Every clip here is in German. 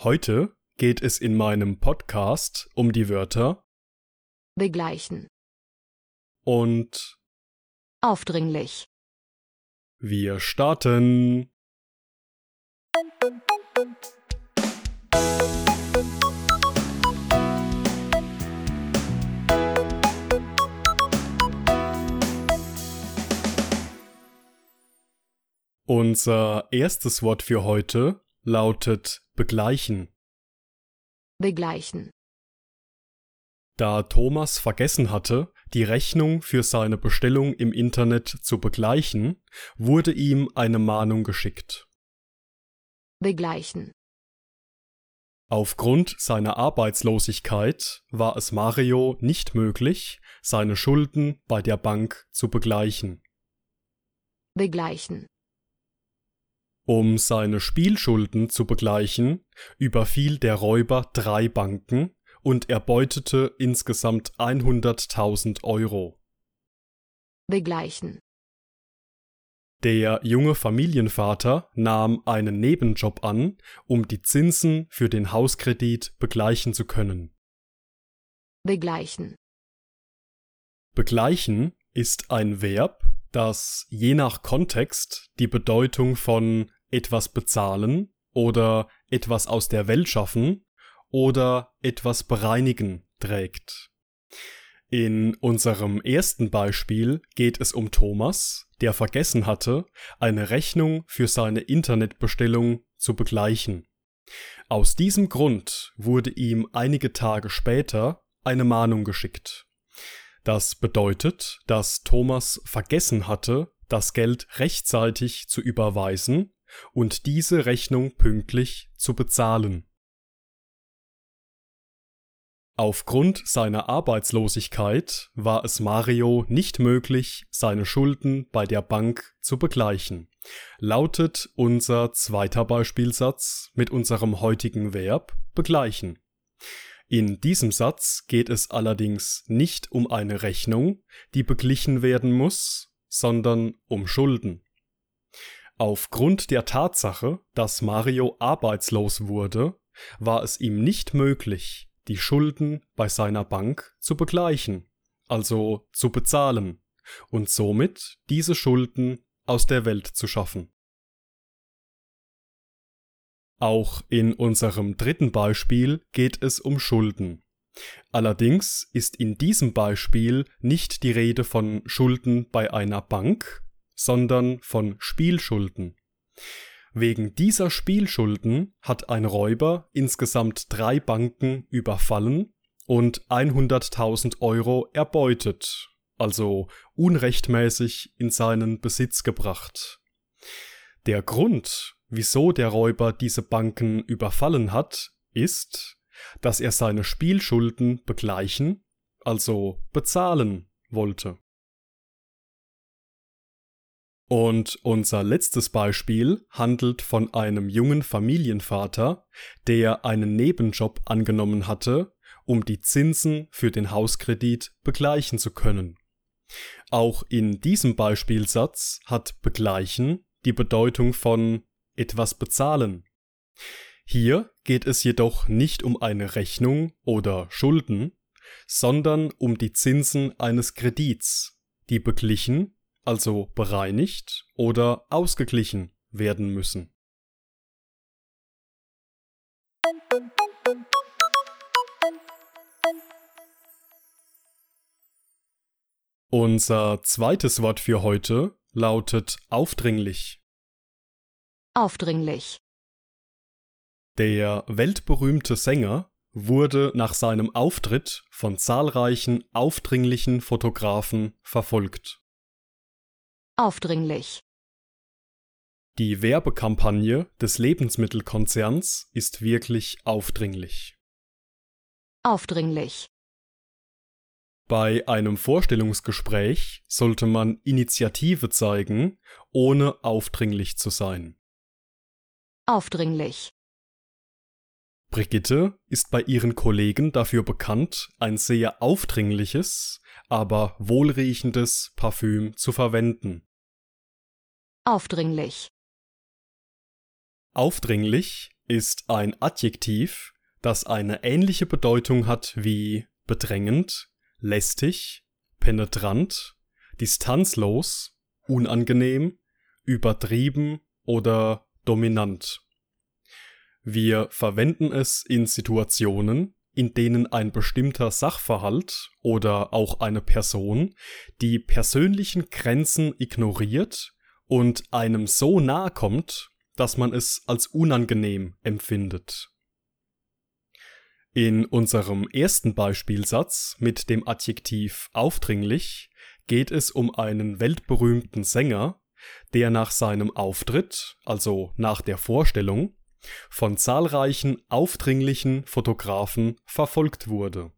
Heute geht es in meinem Podcast um die Wörter begleichen, und aufdringlich, wir starten. Unser erstes Wort für heute lautet begleichen. begleichen, Da Thomas vergessen hatte, die Rechnung für seine Bestellung im Internet zu begleichen, wurde ihm eine Mahnung geschickt. begleichen, Aufgrund seiner Arbeitslosigkeit war es Mario nicht möglich, seine Schulden bei der Bank zu begleichen. begleichen, Um seine Spielschulden zu begleichen, überfiel der Räuber drei Banken und erbeutete insgesamt 100.000 Euro. begleichen, Der junge Familienvater nahm einen Nebenjob an, um die Zinsen für den Hauskredit begleichen zu können. begleichen, Begleichen ist ein Verb, das je nach Kontext die Bedeutung von etwas bezahlen oder etwas aus der Welt schaffen oder etwas bereinigen trägt. In unserem ersten Beispiel geht es um Thomas, der vergessen hatte, eine Rechnung für seine Internetbestellung zu begleichen. Aus diesem Grund wurde ihm einige Tage später eine Mahnung geschickt. Das bedeutet, dass Thomas vergessen hatte, das Geld rechtzeitig zu überweisen und diese Rechnung pünktlich zu bezahlen. Aufgrund seiner Arbeitslosigkeit war es Mario nicht möglich, seine Schulden bei der Bank zu begleichen. Lautet unser zweiter Beispielsatz mit unserem heutigen Verb begleichen. In diesem Satz geht es allerdings nicht um eine Rechnung, die beglichen werden muss, sondern um Schulden. Aufgrund der Tatsache, dass Mario arbeitslos wurde, war es ihm nicht möglich, die Schulden bei seiner Bank zu begleichen, also zu bezahlen, und somit diese Schulden aus der Welt zu schaffen. Auch in unserem dritten Beispiel geht es um Schulden. Allerdings ist in diesem Beispiel nicht die Rede von Schulden bei einer Bank, sondern von Spielschulden. Wegen dieser Spielschulden hat ein Räuber insgesamt drei Banken überfallen und 100.000 Euro erbeutet, also unrechtmäßig in seinen Besitz gebracht. Der Grund, wieso der Räuber diese Banken überfallen hat, ist, dass er seine Spielschulden begleichen, also bezahlen wollte. Und unser letztes Beispiel handelt von einem jungen Familienvater, der einen Nebenjob angenommen hatte, um die Zinsen für den Hauskredit begleichen zu können. Auch in diesem Beispielsatz hat begleichen die Bedeutung von etwas bezahlen. Hier geht es jedoch nicht um eine Rechnung oder Schulden, sondern um die Zinsen eines Kredits, die beglichen, also bereinigt oder ausgeglichen werden müssen. Unser zweites Wort für heute lautet aufdringlich. aufdringlich, Der weltberühmte Sänger wurde nach seinem Auftritt von zahlreichen aufdringlichen Fotografen verfolgt. Aufdringlich, Die Werbekampagne des Lebensmittelkonzerns ist wirklich aufdringlich. Aufdringlich. Bei einem Vorstellungsgespräch sollte man Initiative zeigen, ohne aufdringlich zu sein. Aufdringlich. Brigitte ist bei ihren Kollegen dafür bekannt, ein sehr aufdringliches, aber wohlriechendes Parfüm zu verwenden. Aufdringlich. Aufdringlich ist ein Adjektiv, das eine ähnliche Bedeutung hat wie bedrängend, lästig, penetrant, distanzlos, unangenehm, übertrieben oder dominant. Wir verwenden es in Situationen, in denen ein bestimmter Sachverhalt oder auch eine Person die persönlichen Grenzen ignoriert und einem so nahe kommt, dass man es als unangenehm empfindet. In unserem ersten Beispielsatz mit dem Adjektiv aufdringlich geht es um einen weltberühmten Sänger, der nach seinem Auftritt, also nach der Vorstellung, von zahlreichen aufdringlichen Fotografen verfolgt wurde.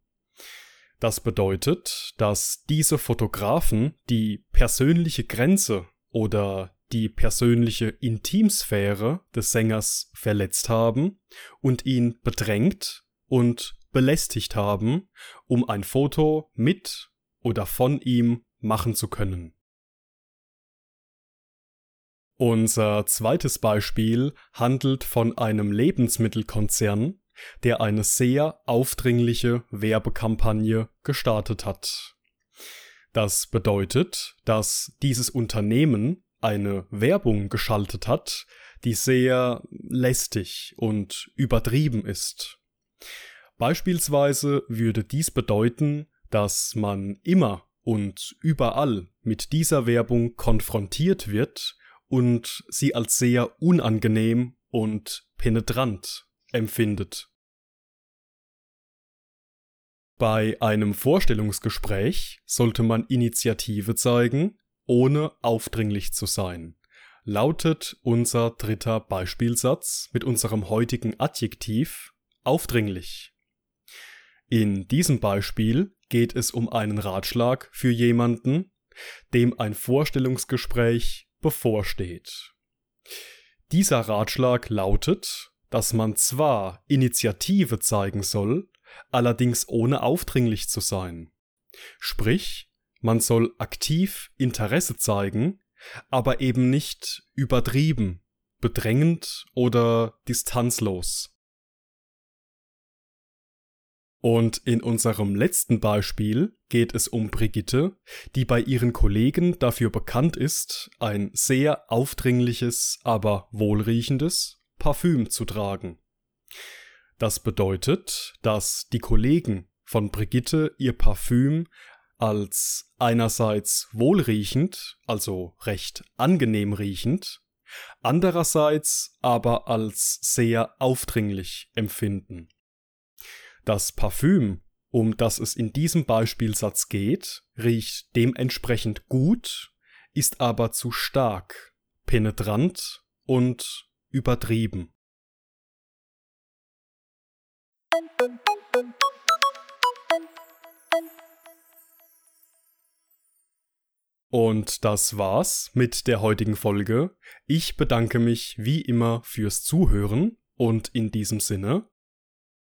Das bedeutet, dass diese Fotografen die persönliche Grenze oder die persönliche Intimsphäre des Sängers verletzt haben und ihn bedrängt und belästigt haben, um ein Foto mit oder von ihm machen zu können. Unser zweites Beispiel handelt von einem Lebensmittelkonzern, der eine sehr aufdringliche Werbekampagne gestartet hat. Das bedeutet, dass dieses Unternehmen eine Werbung geschaltet hat, die sehr lästig und übertrieben ist. Beispielsweise würde dies bedeuten, dass man immer und überall mit dieser Werbung konfrontiert wird und sie als sehr unangenehm und penetrant empfindet. Bei einem Vorstellungsgespräch sollte man Initiative zeigen, ohne aufdringlich zu sein. Lautet unser dritter Beispielsatz mit unserem heutigen Adjektiv aufdringlich. In diesem Beispiel geht es um einen Ratschlag für jemanden, dem ein Vorstellungsgespräch bevorsteht. Dieser Ratschlag lautet, dass man zwar Initiative zeigen soll, allerdings ohne aufdringlich zu sein. Sprich, man soll aktiv Interesse zeigen, aber eben nicht übertrieben, bedrängend oder distanzlos. Und in unserem letzten Beispiel geht es um Brigitte, die bei ihren Kollegen dafür bekannt ist, ein sehr aufdringliches, aber wohlriechendes Parfüm zu tragen. Das bedeutet, dass die Kollegen von Brigitte ihr Parfüm als einerseits wohlriechend, also recht angenehm riechend, andererseits aber als sehr aufdringlich empfinden. Das Parfüm, um das es in diesem Beispielsatz geht, riecht dementsprechend gut, ist aber zu stark, penetrant und übertrieben. Und das war's mit der heutigen Folge. Ich bedanke mich wie immer fürs Zuhören und in diesem Sinne